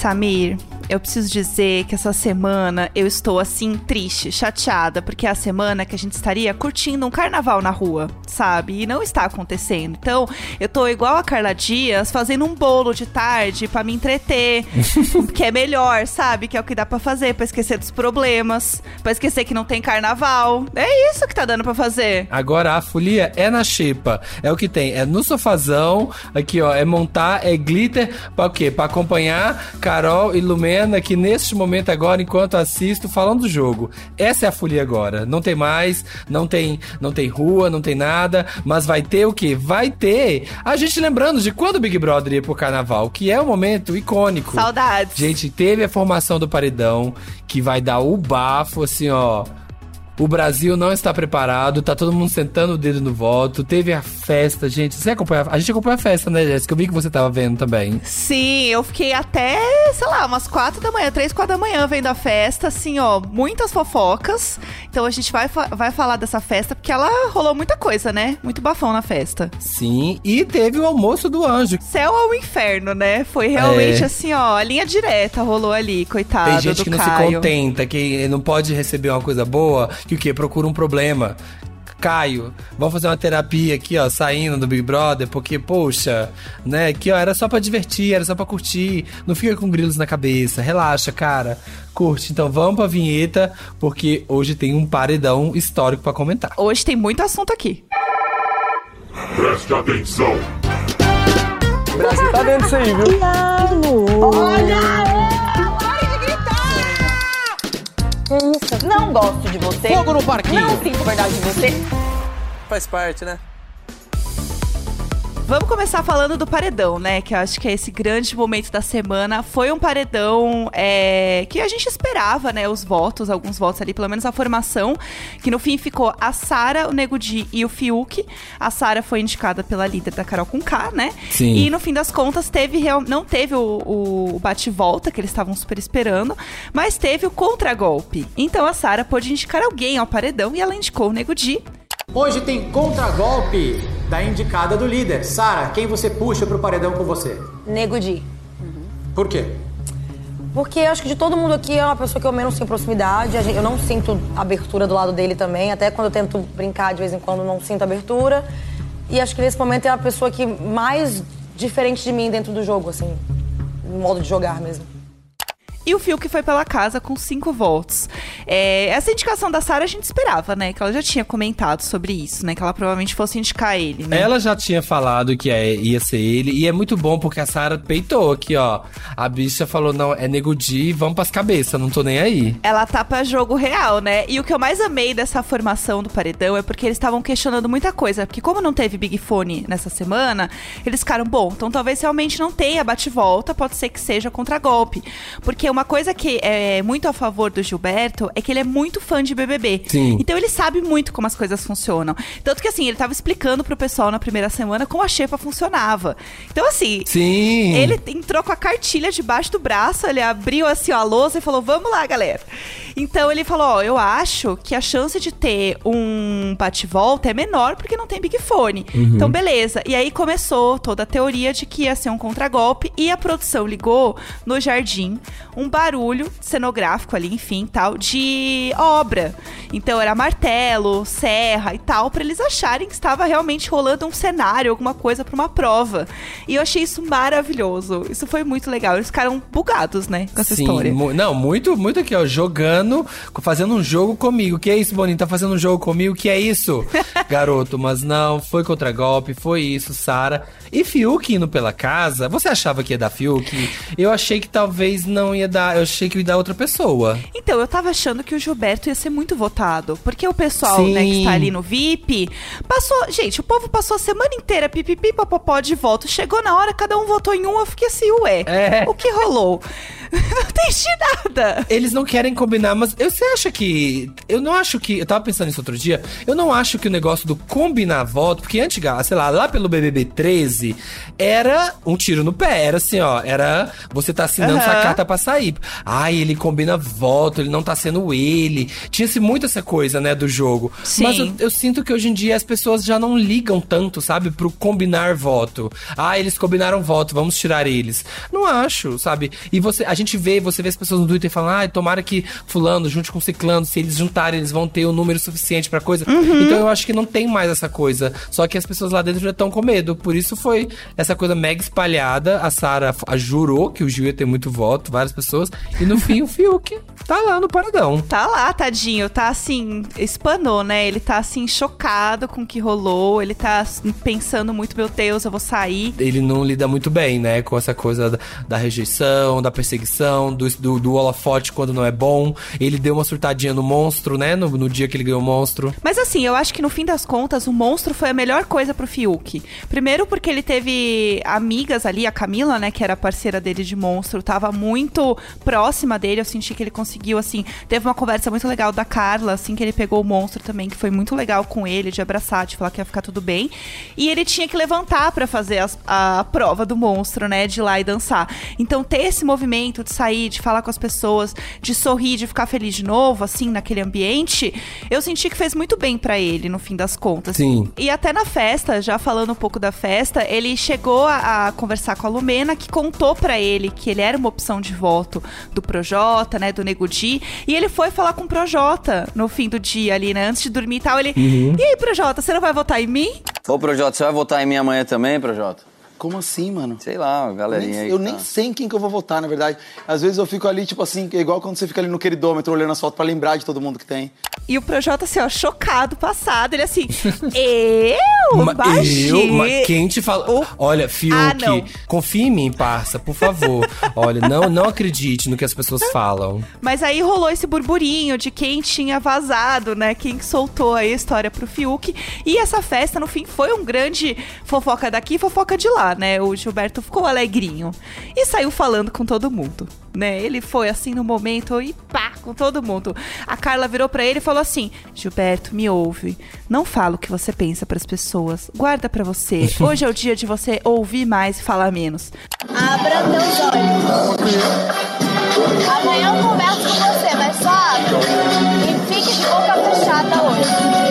Samir, eu preciso dizer que essa semana eu estou assim triste, chateada, porque é a semana que a gente estaria curtindo um carnaval na rua, sabe? E não está acontecendo. Então, eu tô igual a Carla Dias, fazendo um bolo de tarde para me entreter, que é melhor, sabe? Que é o que dá para fazer para esquecer dos problemas, para esquecer que não tem carnaval. É isso que tá dando para fazer. Agora a folia é na xepa. É o que tem, é no sofazão, aqui ó, é montar, é glitter, para o quê? Para acompanhar Carol e Lumena que neste momento agora, enquanto assisto, falando do jogo. Essa é a folia agora. Não tem mais, não tem, não tem rua, não tem nada, mas vai ter o quê? Vai ter a gente lembrando de quando o Big Brother ia pro carnaval, que é um momento icônico. Saudades. Gente, teve a formação do paredão, que vai dar o bafo, assim, ó o Brasil não está preparado, tá todo mundo sentando o dedo no voto. Teve a festa, gente. Você acompanha? A gente acompanha a festa, né, Jéssica? Eu vi que você tava vendo também. Sim, eu fiquei até, sei lá, umas quatro da manhã, três, quatro da manhã vendo a festa, assim, ó, muitas fofocas. Então a gente vai, vai falar dessa festa, porque ela rolou muita coisa, né? Muito bafão na festa. Sim, e teve o almoço do anjo. Céu ao inferno, né? Foi realmente é. assim, ó, a linha direta rolou ali, coitado. Tem gente que não Caio. se contenta, que não pode receber uma coisa boa que o quê? Procura um problema. Caio, vamos fazer uma terapia aqui, ó, saindo do Big Brother, porque, poxa, né, aqui, ó, era só para divertir, era só para curtir, não fica com grilos na cabeça, relaxa, cara, curte. Então vamos pra vinheta, porque hoje tem um paredão histórico para comentar. Hoje tem muito assunto aqui. Preste atenção. O Brasil tá vendo isso aí, viu? Olha! Que isso? Não gosto de você. Fogo no parquinho. Não sinto verdade de você. Faz parte, né? Vamos começar falando do paredão, né? Que eu acho que é esse grande momento da semana. Foi um paredão é, que a gente esperava, né? Os votos, alguns votos ali, pelo menos a formação. Que no fim ficou a Sara, o Nego Di e o Fiuk. A Sara foi indicada pela líder da Carol com K, né? Sim. E no fim das contas, teve real, não teve o, o, bate-volta, que eles estavam super esperando, mas teve o contragolpe. Então a Sara pôde indicar alguém ao paredão e ela indicou o Nego Di. Hoje tem contragolpe da indicada do líder. Sara, quem você puxa pro paredão com você? Nego Di. Por quê? Porque eu acho que de todo mundo aqui é uma pessoa que eu menos tenho proximidade. Eu não sinto abertura do lado dele também. Até quando eu tento brincar de vez em quando, não sinto abertura. E acho que nesse momento é a pessoa que mais diferente de mim dentro do jogo, assim. No modo de jogar mesmo. E o Fiuk foi pela casa com cinco votos. É, essa indicação da Sara a gente esperava, né? Que ela já tinha comentado sobre isso, né? Que ela provavelmente fosse indicar ele, né? Ela já tinha falado que é- ia ser ele, e é muito bom porque a Sara peitou aqui, ó. A bicha falou: não, é nego Di, vamos pras cabeças, não tô nem aí. Ela tá pra jogo real, né? E o que eu mais amei dessa formação do paredão é porque eles estavam questionando muita coisa. Porque como não teve Big Fone nessa semana, eles ficaram, bom, então talvez realmente não tenha bate-volta, pode ser que seja contra-golpe. Porque uma coisa que é muito a favor do Gilberto é que ele é muito fã de BBB. Sim. Então ele sabe muito como as coisas funcionam. Tanto que assim, ele tava explicando pro pessoal na primeira semana como a xepa funcionava. Então assim, Sim. ele entrou com a cartilha debaixo do braço, ele abriu assim ó, a lousa e falou: Vamos lá, galera. Então ele falou: Ó, eu acho que a chance de ter um bate-volta é menor porque não tem Big Fone. Então, beleza. E aí começou toda a teoria de que ia ser um contragolpe e a produção ligou no jardim um barulho cenográfico ali, enfim, tal, de obra. Então era martelo, serra e tal, pra eles acharem que estava realmente rolando um cenário, alguma coisa pra uma prova. E eu achei isso maravilhoso. Isso foi muito legal. Eles ficaram bugados, né, com essa Sim, história. mu- não, muito, muito aqui, ó, jogando, fazendo um jogo comigo. Que é isso, Boninho? Tá fazendo um jogo comigo? Que é isso, garoto? Mas não, foi contra golpe, foi isso, Sara. E Fiuk indo pela casa, você achava que ia dar Fiuk? Eu achei que talvez não ia dar, eu achei que ia dar outra pessoa. Então, eu tava achando que o Gilberto ia ser muito votado. Porque o pessoal, Sim. né, que está ali no VIP, passou. Gente, o povo passou a semana inteira pipipi, papapó de voto. Chegou na hora, cada um votou em um, eu fiquei assim, ué. É. O que rolou? não entendi nada. Eles não querem combinar, mas eu, você acha que. Eu não acho que. Eu tava pensando nisso outro dia. Eu não acho que o negócio do combinar voto, porque antes, sei lá, lá pelo BBB 13, era um tiro no pé. Era assim, ó. Era. Você tá assinando Aham. sua carta pra sair. Ai, ele combina voto, ele não tá sendo ele. Tinha-se muito essa coisa, né, do jogo. Sim. Mas eu, eu sinto que hoje em dia as pessoas já não ligam tanto, sabe, pro combinar voto. Ah, eles combinaram voto, vamos tirar eles. Não acho, sabe? E você, a gente vê, você vê as pessoas no Twitter falando, ah, tomara que fulano junte com ciclano, se eles juntarem, eles vão ter o número suficiente pra coisa. Então eu acho que não tem mais essa coisa. Só que as pessoas lá dentro já estão com medo. Por isso foi essa coisa mega espalhada. A Sara jurou que o Gil ia ter muito voto, várias pessoas. E no fim, o Fiuk tá lá no paradão. Tá lá, tadinho, tá assim, espanou, né? Ele tá assim, chocado com o que rolou. Ele tá assim, pensando muito, meu Deus, eu vou sair. ele não lida muito bem, né? Com essa coisa da, da rejeição, da perseguição, do, do, do holofote quando não é bom. Ele deu uma surtadinha no monstro, né? No, no dia que ele ganhou o monstro. Mas assim, eu acho que no fim das contas, o monstro foi a melhor coisa pro Fiuk. Primeiro porque ele teve amigas ali, a Camila, né, que era parceira dele de monstro, tava muito próxima dele. Eu senti que ele conseguiu, assim, teve uma conversa muito legal da Carla, assim, que ele pegou o monstro também, que foi muito legal com ele, de abraçar, de falar que ia ficar tudo bem. E ele tinha que levantar pra fazer as- a, prova do monstro, né, de ir lá e dançar. Então, ter esse movimento de sair, de falar com as pessoas, de sorrir, de ficar feliz de novo, assim, naquele ambiente, eu senti que fez muito bem pra ele, no fim das contas. Sim. E até na festa, já falando um pouco da festa, ele chegou a, a conversar com a Lumena, que contou pra ele que ele era uma opção de voto do Projota, né, do Nego Di, e ele foi falar com o Projota no fim do dia ali, né, antes de dormir e tal, ele... E aí, Projota, você não vai votar em mim? Ô, Projota, você vai votar em mim amanhã também, Projota? Como assim, mano? Sei lá, a Eu nem, galerinha aí. eu que nem tá. sei em quem que eu vou votar, na verdade. Às vezes eu fico ali, tipo assim, é igual quando você fica ali no queridômetro olhando as fotos pra lembrar de todo mundo que tem. E o Projota, assim, ó, chocado, passado, ele assim, eu? Ma- Baixei. eu, ma- quem te fala? O- Olha, Fiuk, Ah, não. confia em mim, parça, por favor. Olha, não, não acredite no que as pessoas falam. Mas aí rolou esse burburinho de quem tinha vazado, né? Quem que soltou aí a história pro Fiuk. E essa festa, no fim, foi um grande fofoca daqui, fofoca de lá, né? O Gilberto ficou alegrinho. E saiu falando com todo mundo, né? Ele foi assim no momento e pá, com todo mundo. A Carla virou pra ele e falou assim: Gilberto, me ouve. Não fala o que você pensa pras pessoas. Guarda pra você. Hoje é o dia de você ouvir mais e falar menos. Abra teus olhos. Amanhã eu converso com você, mas só abra. E fique de boca fechada hoje.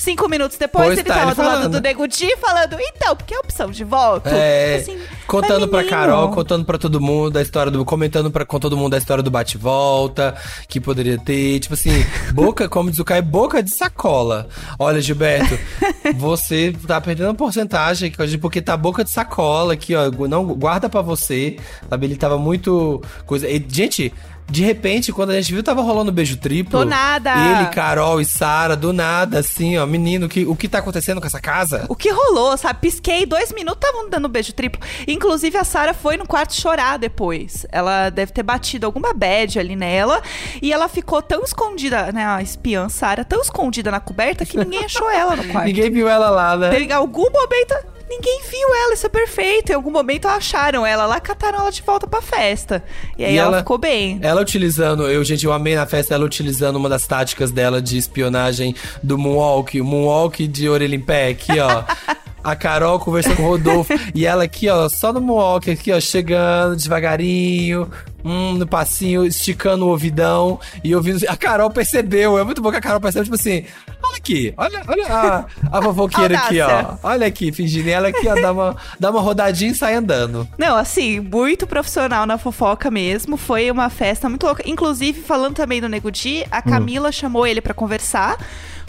Cinco minutos depois, Pois ele tá, tava ele do falando. do Nego Di falando, então, porque é opção de voto? É, Assim, contando pra Carol, contando pra todo mundo a história do. Comentando pra, com todo mundo a história do bate-volta, que poderia ter. Tipo assim, boca, como diz o Caio, boca de sacola. Olha, Gilberto, você tá perdendo uma porcentagem porque tá boca de sacola aqui, ó. Não, guarda pra você. Sabe, ele tava muito. Coisa. E, gente. De repente, quando a gente viu, tava rolando beijo triplo. Do nada. Ele, Carol e Sara, do nada, assim, ó. Menino, que, o que tá acontecendo com essa casa? O que rolou, sabe? Pisquei dois minutos, estavam dando beijo triplo. Inclusive, a Sara foi no quarto chorar depois. Ela deve ter batido alguma bad ali nela. E ela ficou tão escondida, né? A espiã Sara, tão escondida na coberta que ninguém achou ela no quarto. Ninguém viu ela lá, né? Em algum momento, ninguém viu ela, isso é perfeito. Em algum momento acharam ela lá, cataram ela de volta pra festa. E aí E ela, ela- ficou bem. Ela utilizando, eu, gente, eu amei na festa ela utilizando uma das táticas dela de espionagem do Moonwalk, o Moonwalk de orelha em pé, aqui, ó. A Carol conversando com o Rodolfo. e ela aqui, ó, só no Moonwalk, aqui, ó, chegando devagarinho, hum, no passinho, esticando o ouvidão e ouvindo. A Carol percebeu, é muito bom que a Carol percebeu, tipo assim. Olha aqui, olha, olha a, a fofoqueira aqui, ó. Olha aqui, fingindo. Ela aqui, ó, dá uma, dá uma rodadinha e sai andando. Não, assim, muito profissional na fofoca mesmo. Foi uma festa muito louca. Inclusive, falando também do Nego Di, a Camila chamou ele pra conversar.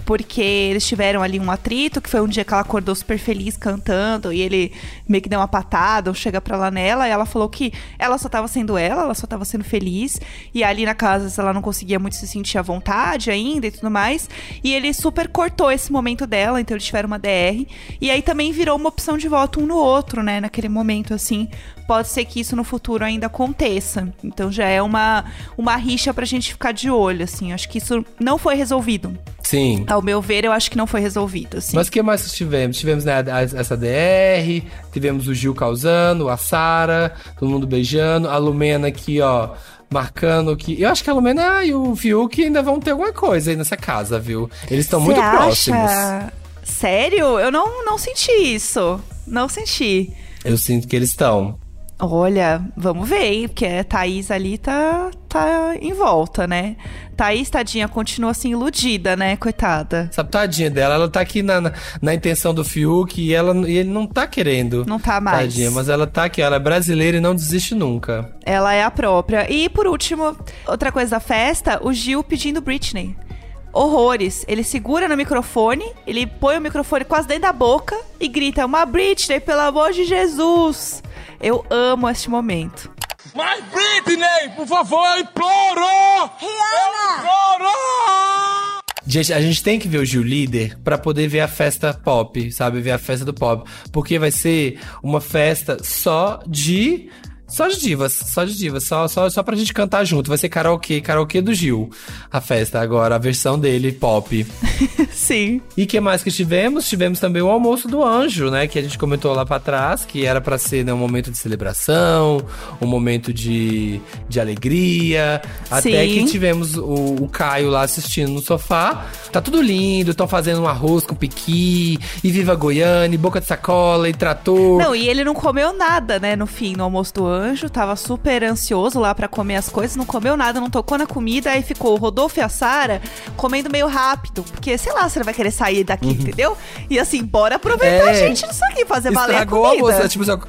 Porque eles tiveram ali um atrito, que foi um dia que ela acordou super feliz cantando, e ele meio que deu uma patada, ou chega pra lá nela, e ela falou que ela só tava sendo ela, ela só tava sendo feliz, e ali na casa ela não conseguia muito se sentir à vontade ainda e tudo mais, e ele super cortou esse momento dela, então eles tiveram uma DR, e aí também virou uma opção de voto um no outro, né, naquele momento, assim, pode ser que isso no futuro ainda aconteça, então já é uma, uma rixa pra gente ficar de olho, assim, acho que isso não foi resolvido. Sim. Ao meu ver, eu acho que não foi resolvido, assim. Mas o que mais tivemos? Tivemos né, essa DR, tivemos o Gil causando, a Sara, todo mundo beijando, a Lumena aqui, ó, marcando que. Eu acho que a Lumena e o Fiuk ainda vão ter alguma coisa aí nessa casa, viu? Eles estão muito acha? próximos. Sério? Eu não, não senti isso. Não senti. Eu sinto que eles estão. Olha, vamos ver, hein? Porque a Thaís ali tá, tá em volta, né? Thaís, tadinha, continua assim iludida, né? Coitada. Sabe, tadinha dela, ela tá aqui na, na, na intenção do Fiuk e, ela, e ele não tá querendo. Não tá mais. Tadinha, mas ela tá aqui, ela é brasileira e não desiste nunca. Ela é a própria. E por último, outra coisa da festa, o Gil pedindo Britney. Horrores. Ele segura no microfone, ele põe o microfone quase dentro da boca e grita: Uma Britney, pelo amor de Jesus! Eu amo este momento. Mas Britney, por favor, eu imploro! Rihanna! Eu imploro! Gente, a gente tem que ver o Gil líder pra poder ver a festa pop, sabe? Ver a festa do pop. Porque vai ser uma festa só de. Só de divas, só de divas, só, só, só pra gente cantar junto. Vai ser karaokê, karaokê do Gil. A festa agora, a versão dele, pop. Sim. E que mais que tivemos? Tivemos também o almoço do anjo, né? Que a gente comentou lá pra trás, que era pra ser né, um momento de celebração, um momento de, de alegria. Até Sim. que tivemos o, o Caio lá assistindo no sofá. Tá tudo lindo, estão fazendo um arroz com piqui, e viva Goiânia, e boca de sacola, e trator. Não, e ele não comeu nada, né, no fim, no almoço do anjo. Tava super ansioso lá pra comer as coisas, não comeu nada, não tocou na comida. Aí ficou o Rodolfo e a Sara comendo meio rápido. Porque, sei lá, você vai querer sair daqui, entendeu? E assim, bora aproveitar Uhum. É. a gente nisso aqui, fazer valer a Estragou a comida. moça, tipo, assim,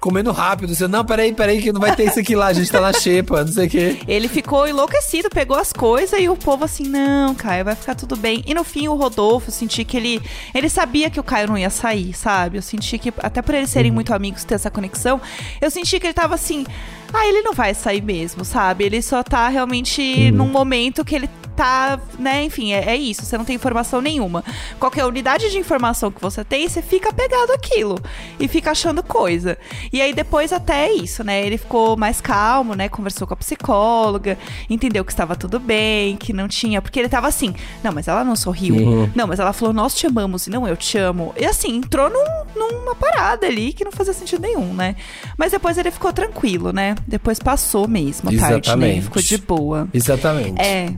comendo rápido. Você, não, peraí, peraí, que não vai ter isso aqui lá, a gente tá na xepa, não sei o quê. Ele ficou enlouquecido, pegou as coisas e o povo assim, não, Caio, vai ficar tudo bem. E no fim, o Rodolfo, eu senti que ele. Ele sabia que o Caio não ia sair, sabe? Eu senti que, até por eles Uhum. serem muito amigos, ter essa conexão, eu senti que ele tava assim. Ah, ele não vai sair mesmo, sabe? Ele só tá realmente Uhum. num momento que ele tá, né? Enfim, é, é isso. Você não tem informação nenhuma. Qualquer unidade de informação que você tem, você fica pegado aquilo e fica achando coisa. E aí depois até é isso, né? Ele ficou mais calmo, né? Conversou com a psicóloga, entendeu que estava tudo bem, que não tinha. Porque ele tava assim, não, mas ela não sorriu. Uhum. Não, mas ela falou, nós te amamos e não eu te amo. E assim, entrou num- numa parada ali que não fazia sentido nenhum, né? Mas depois ele ficou tranquilo, né? Depois passou mesmo a tarde, né? Exatamente. ficou de boa. Exatamente. É.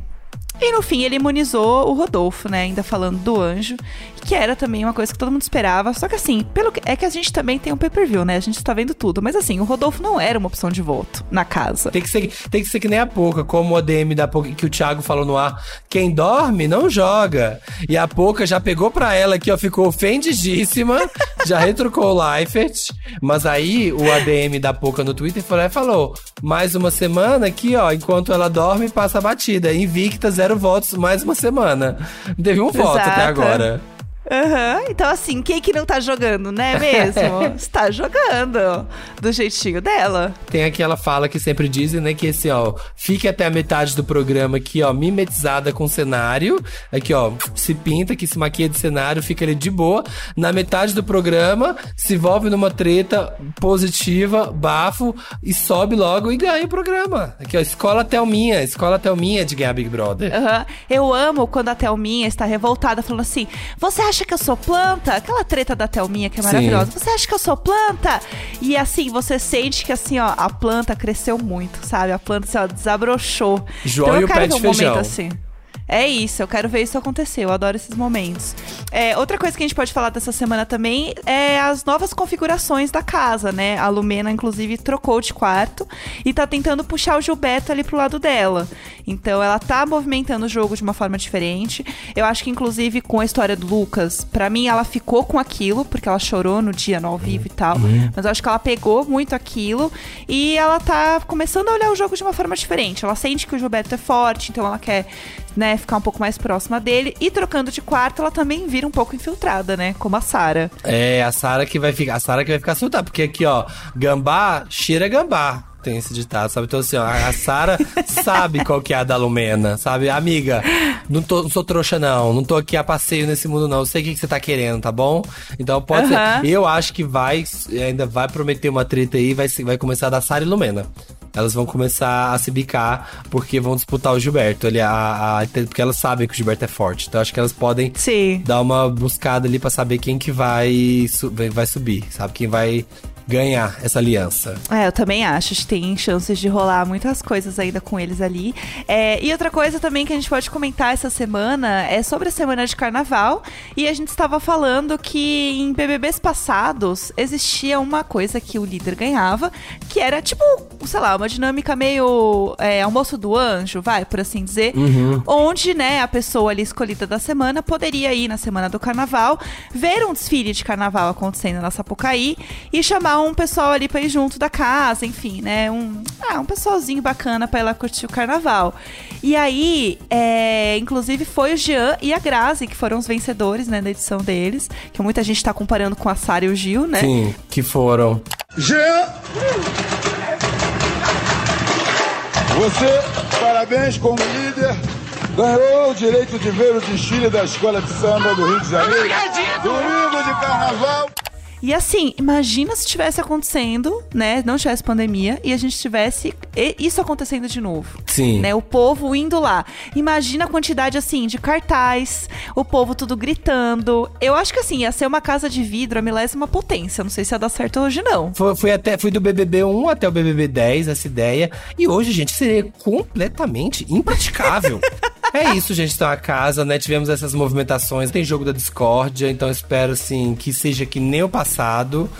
E no fim ele imunizou o Rodolfo, né? Ainda falando do anjo, que era também uma coisa que todo mundo esperava. Só que assim, pelo que, é que a gente também tem um pay-per-view, né? A gente tá vendo tudo. Mas assim, o Rodolfo não era uma opção de voto na casa. Tem que, ser, tem que ser que nem a Poca, como o ADM da Poca, que o Thiago falou no ar. Quem dorme, não joga. E a Poca já pegou pra ela aqui, ó, ficou ofendidíssima, já retrucou o Leifert. Mas aí o ADM da Poca no Twitter e falou: mais uma semana aqui, ó, enquanto ela dorme, passa a batida. Invicta, zero votos, mais uma semana. Teve um voto até Exato. agora. Aham, então assim, quem que não tá jogando, né mesmo? Está jogando do jeitinho dela. Tem aquela fala que sempre dizem, né? Que assim, ó, fique até a metade do programa aqui, ó, mimetizada com o cenário. Aqui, ó, se pinta, que se maquia de cenário, fica ali de boa. Na metade do programa, se envolve numa treta positiva, bafo, e sobe logo e ganha o programa. Aqui, ó, escola Thelminha, escola Thelminha de ganhar Big Brother. Aham. Eu amo quando a Thelminha está revoltada, falando assim: Você acha que eu sou planta? Aquela treta da Thelminha que é Sim. maravilhosa. Você acha que eu sou planta? E assim, você sente que assim, ó, a planta cresceu muito, sabe? A planta assim, ó, desabrochou. João então eu o quero ver um momento feijão. assim. É isso, eu quero ver isso acontecer. Eu adoro esses momentos. É, outra coisa que a gente pode falar dessa semana também é as novas configurações da casa, né? A Lumena, inclusive, trocou de quarto e tá tentando puxar o Gilberto ali pro lado dela. Então ela tá movimentando o jogo de uma forma diferente. Eu acho que, inclusive, com a história do Lucas, pra mim ela ficou com aquilo, porque ela chorou no dia no ao vivo e tal. Mas eu acho que ela pegou muito aquilo e ela tá começando a olhar o jogo de uma forma diferente. Ela sente que o Gilberto é forte, então ela quer, né, ficar um pouco mais próxima dele. E trocando de quarto, ela também vira um pouco infiltrada, né? Como a Sara. É, a Sara que vai ficar, a Sara que vai ficar soltada, porque aqui, ó, gambá cheira gambá. Tem esse ditado, sabe? Então, assim, ó, a Sara sabe qual que é a da Lumena, sabe? Amiga, não, tô, não sou trouxa, não. Não tô aqui a passeio nesse mundo, não. Eu sei o que, que você tá querendo, tá bom? Então, pode Aham. ser. Eu acho que vai, ainda vai prometer uma treta aí, vai, vai começar da Sara e Lumena. Elas vão começar a se bicar porque vão disputar o Gilberto. Ele, a, a- porque elas sabem que o Gilberto é forte. Então acho que elas podem Sim. dar uma buscada ali pra saber quem que vai- vai subir, sabe? Quem vai ganhar essa aliança. É, eu também acho que tem chances de rolar muitas coisas ainda com eles ali. É, e outra coisa também que a gente pode comentar essa semana é sobre a semana de carnaval. E a gente estava falando que em BBBs passados existia uma coisa que o líder ganhava, que era tipo, sei lá, uma dinâmica meio é, almoço do anjo, vai, por assim dizer. Onde, né, a pessoa ali escolhida da semana poderia ir na semana do carnaval, ver um desfile de carnaval acontecendo na Sapucaí e chamar um pessoal ali pra ir junto da casa, enfim, né? Um, ah, um pessoalzinho bacana pra ir lá curtir o carnaval. E aí, é, inclusive, foi o Jean e a Grazi que foram os vencedores, né, da edição deles. Que muita gente tá comparando com a Sara e o Gil, né? Sim, que foram. Jean! Você, parabéns como líder, ganhou o direito de ver o desfile da Escola de Samba do Rio de Janeiro. Domingo de Carnaval. E assim, imagina se tivesse acontecendo, né? Não tivesse pandemia e a gente tivesse isso acontecendo de novo. Sim. Né, o povo indo lá. Imagina a quantidade, assim, de cartaz, o povo tudo gritando. Eu acho que, assim, ia ser uma casa de vidro, a milésima potência. Não sei se ia dar certo hoje, não. Foi, fui até, fui do BBB 1 até o BBB 10, essa ideia. E hoje, gente, seria completamente impraticável. é isso, gente. Então, a casa, né? Tivemos essas movimentações. Tem jogo da discórdia. Então, espero, assim, que seja que nem o passado.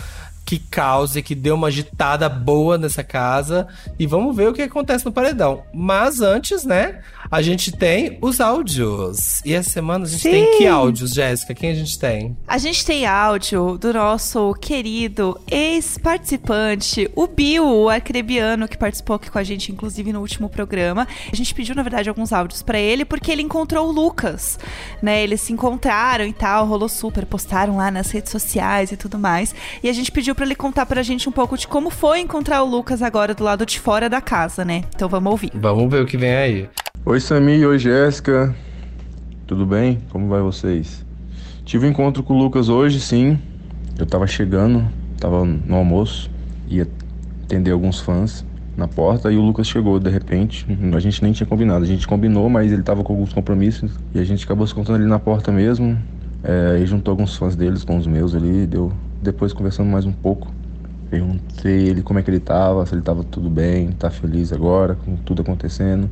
Que cause, que dê uma agitada boa nessa casa. E vamos ver o que acontece no paredão. Mas antes, né? A gente tem os áudios. E essa semana a gente tem Sim. que áudios, Jéssica? Quem a gente tem? A gente tem áudio do nosso querido ex-participante, o Bill, o arcrebiano, que participou aqui com a gente, inclusive, no último programa. A gente pediu, na verdade, alguns áudios pra ele, porque ele encontrou o Lucas, né? Eles se encontraram e tal, rolou super, postaram lá nas redes sociais e tudo mais. E a gente pediu pra ele contar pra gente um pouco de como foi encontrar o Lucas agora do lado de fora da casa, né? Então vamos ouvir. Vamos ver o que vem aí. Oi Sami, oi Jéssica. Tudo bem? Como vai vocês? Tive um encontro com o Lucas hoje, sim. Eu tava chegando, tava no almoço, ia atender alguns fãs na porta e o Lucas chegou de repente. A gente nem tinha combinado, a gente combinou, mas ele tava com alguns compromissos e a gente acabou se encontrando ali na porta mesmo. É, e juntou alguns fãs deles com os meus ali, deu depois conversando mais um pouco. Perguntei ele como é que ele tava, se ele tava tudo bem, tá feliz agora com tudo acontecendo.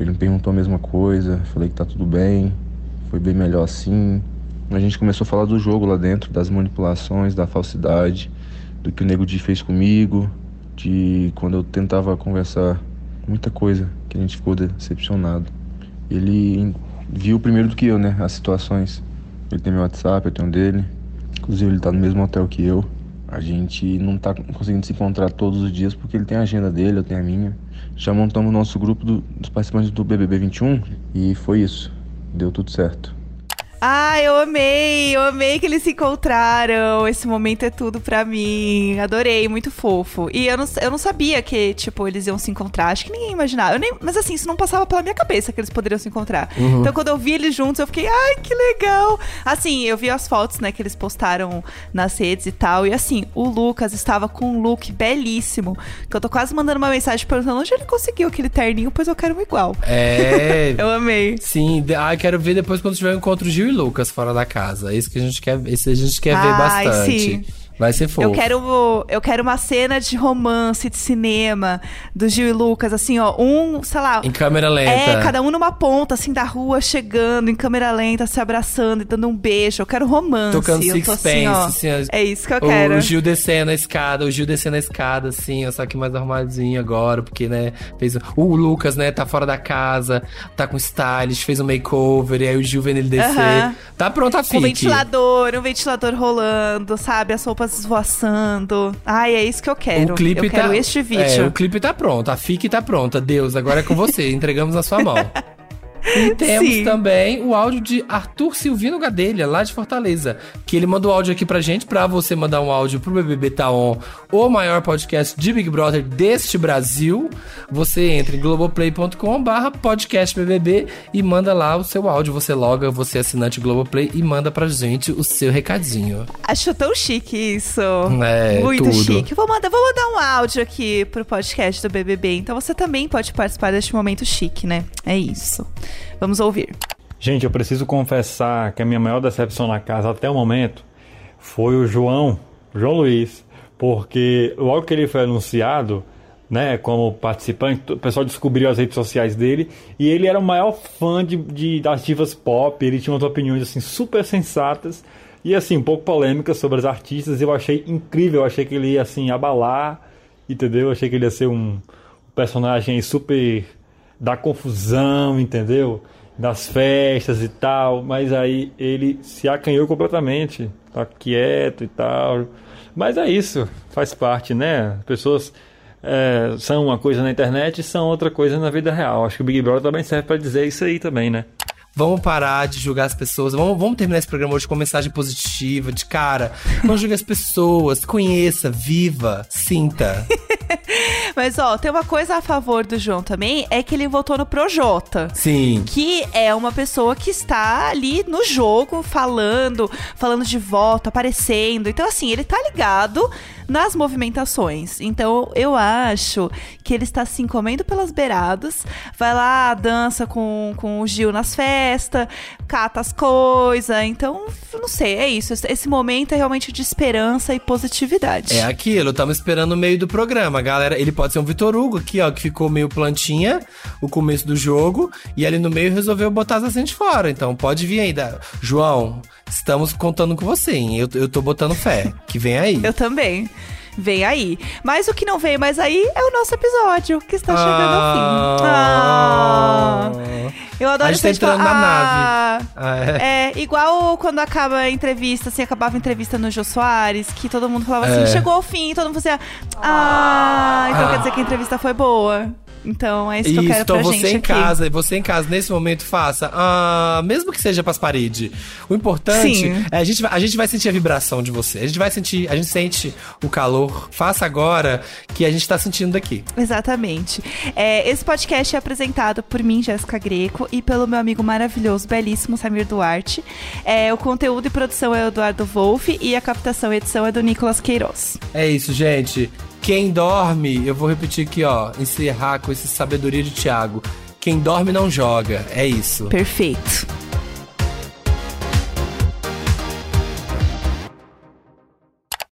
Ele me perguntou a mesma coisa, falei que tá tudo bem, foi bem melhor assim. A gente começou a falar do jogo lá dentro, das manipulações, da falsidade, do que o Nego Di fez comigo, de quando eu tentava conversar, muita coisa que a gente ficou decepcionado. Ele viu primeiro do que eu, né, as situações. Ele tem meu WhatsApp, eu tenho dele. Inclusive ele tá no mesmo hotel que eu. A gente não tá conseguindo se encontrar todos os dias porque ele tem a agenda dele, eu tenho a minha. Já montamos o nosso grupo do- dos participantes do BBB 21 e foi isso. Deu tudo certo. Ah, eu amei, eu amei que eles se encontraram. Esse momento é tudo pra mim. Adorei, muito fofo. E eu não, eu não sabia que, tipo, eles iam se encontrar. Acho que ninguém imaginava. Nem, mas assim, isso não passava pela minha cabeça que eles poderiam se encontrar. Uhum. Então, quando eu vi eles juntos, eu fiquei, ai, que legal. Assim, eu vi as fotos, né, que eles postaram nas redes e tal. E assim, o Lucas estava com um look belíssimo. Que eu tô quase mandando uma mensagem perguntando onde ele conseguiu aquele terninho, pois eu quero um igual. É. Eu amei. Sim, ah, quero ver depois quando tiver o encontro Gil Lucas fora da casa. É isso que a gente quer, isso a gente quer ver Ai, bastante. sim. Vai ser fofo. Eu quero, eu quero uma cena de romance, de cinema, do Gil e Lucas, assim, ó, um, sei lá. Em câmera lenta. É, cada um numa ponta, assim, da rua, chegando, em câmera lenta, se abraçando e dando um beijo. Eu quero romance. Tocando eu Six tô assim, ó, assim. É isso que eu o, quero. O Gil descendo a escada, o Gil descendo a escada, assim, ó, só que mais arrumadinho agora, porque, né, fez... O Lucas, né, tá fora da casa, tá com stylist, fez um makeover, e aí o Gil vendo ele descer. Aham. Tá pronta a fique. ventilador, um ventilador rolando, sabe? As roupas esvoaçando. Ai, é isso que eu quero. O clipe eu quero tá, este vídeo. É, o clipe tá pronto, a fique tá pronta. Deus, agora é com você, entregamos na sua mão. E temos Sim. também o áudio de Arthur Silvino Gadelha, lá de Fortaleza. Que ele mandou áudio aqui pra gente, pra você mandar um áudio pro BBB Taon, o maior podcast de Big Brother deste Brasil. Você entra em globoplay.com barra podcast BBB e manda lá o seu áudio. Você loga, você é assinante Globoplay e manda pra gente o seu recadinho. Acho tão chique isso. É, Muito tudo. chique. Vou mandar, vou mandar um áudio aqui pro podcast do BBB. Então você também pode participar deste momento chique, né? É isso. Vamos ouvir. Gente, eu preciso confessar que a minha maior decepção na casa até o momento foi o João, João Luiz, porque logo que ele foi anunciado, né, como participante, o pessoal descobriu as redes sociais dele e ele era o maior fã de, de das divas pop, ele tinha umas opiniões assim super sensatas e assim um pouco polêmicas sobre as artistas. Eu achei incrível, eu achei que ele ia assim abalar, entendeu? Eu achei que ele ia ser um personagem super da confusão, entendeu? Das festas e tal, mas aí ele se acanhou completamente, tá quieto e tal. Mas é isso, faz parte, né? As pessoas é, são uma coisa na internet e são outra coisa na vida real. Acho que o Big Brother também serve pra dizer isso aí também, né? Vamos parar de julgar as pessoas. Vamos, vamos terminar esse programa hoje com mensagem positiva, de cara. Não julgue as pessoas. Conheça, viva, sinta. Mas, ó, tem uma coisa a favor do João também, é que ele votou no Projota. Sim. Que é uma pessoa que está ali no jogo, falando, falando de voto, aparecendo. Então, assim, ele tá ligado nas movimentações. Então, eu acho que ele está assim, comendo pelas beiradas, vai lá, dança com, com o Gil nas festas, cata as coisas. Então, não sei, é isso. Esse momento é realmente de esperança e positividade. É aquilo, estamos esperando o meio do programa, galera. Ele pode ser um Vitor Hugo aqui, ó, que ficou meio plantinha o começo do jogo e ali no meio resolveu botar as ascentes fora. Então pode vir aí, da... João. Estamos contando com você, hein? Eu, eu tô botando fé. Que vem aí. Eu também. Vem aí. Mas o que não veio mais aí é o nosso episódio, que está chegando ao fim. Ah. Eu adoro A gente tá tipo, entrando na ah, nave. Ah, é. É, igual quando acaba a entrevista, assim, acabava a entrevista no Jô Soares, que todo mundo falava assim, É. chegou ao fim, todo mundo fazia, ah, então quer dizer que a entrevista foi boa. Então é isso, que eu quero então pra você gente em aqui. casa, você em casa, nesse momento, faça. ah, mesmo que seja pras paredes. O importante Sim. é a gente, a gente vai sentir a vibração de você. A gente vai sentir, a gente sente o calor. Faça agora que a gente tá sentindo daqui. Exatamente. É, esse podcast é apresentado por mim, Jéssica Greco, e pelo meu amigo maravilhoso, belíssimo Samir Duarte. É, o conteúdo e produção é o Eduardo Wolff e a captação e edição é do Nicolas Queiroz. É isso, gente. Quem dorme, eu vou repetir aqui, ó, encerrar com esse sabedoria de Thiago. Quem dorme não joga. É isso. Perfeito.